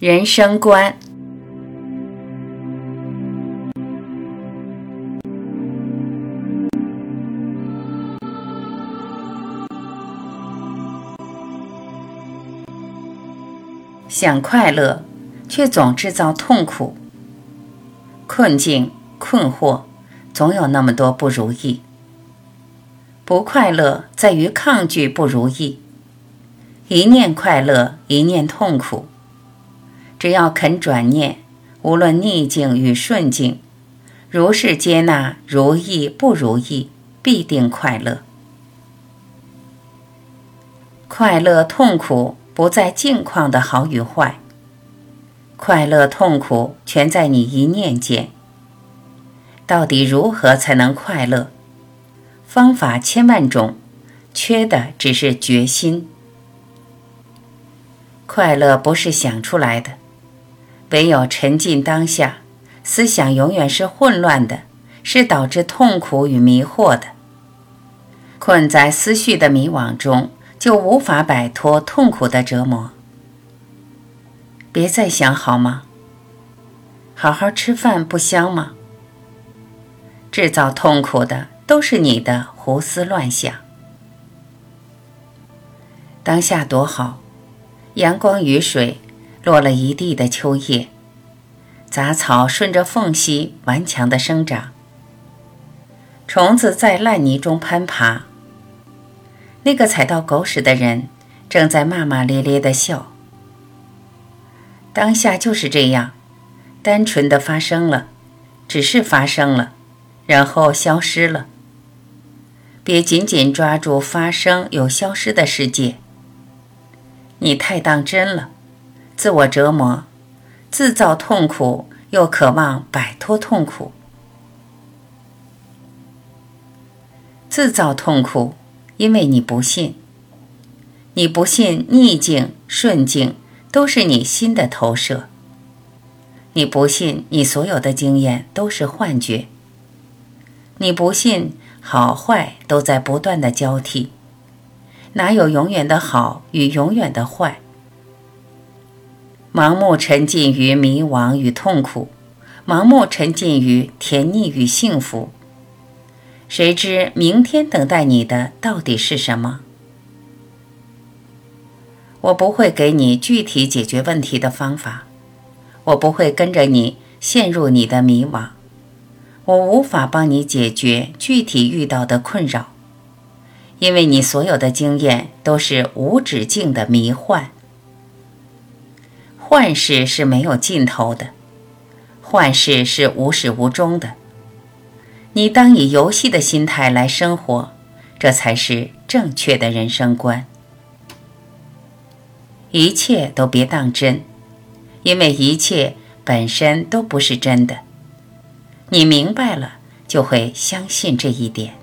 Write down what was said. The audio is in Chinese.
人生观。想快乐，却总制造痛苦；困境、困惑，总有那么多不如意。不快乐在于抗拒不如意，一念快乐，一念痛苦。只要肯转念，无论逆境与顺境，如是接纳，如意不如意，必定快乐。快乐痛苦不在境况的好与坏，快乐痛苦全在你一念间。到底如何才能快乐？方法千万种，缺的只是决心。快乐不是想出来的，唯有沉浸当下，思想永远是混乱的，是导致痛苦与迷惑的。困在思绪的迷惘中，就无法摆脱痛苦的折磨。别再想好吗？好好吃饭不香吗？制造痛苦的。都是你的胡思乱想。当下多好，阳光雨水，落了一地的秋叶，杂草顺着缝隙顽强的生长，虫子在烂泥中攀爬。那个踩到狗屎的人正在骂骂咧咧的笑。当下就是这样，单纯的发生了，只是发生了，然后消失了。别紧紧抓住发生又消失的世界，你太当真了，自我折磨，自造痛苦，又渴望摆脱痛苦，自造痛苦，因为你不信，你不信逆境顺境都是你心的投射，你不信你所有的经验都是幻觉，你不信。好坏都在不断的交替，哪有永远的好与永远的坏？盲目沉浸于迷惘与痛苦，盲目沉浸于甜腻与幸福，谁知明天等待你的到底是什么？我不会给你具体解决问题的方法，我不会跟着你陷入你的迷惘。我无法帮你解决具体遇到的困扰，因为你所有的经验都是无止境的迷幻。幻视是没有尽头的，幻视是无始无终的。你当以游戏的心态来生活，这才是正确的人生观。一切都别当真，因为一切本身都不是真的。你明白了，就会相信这一点。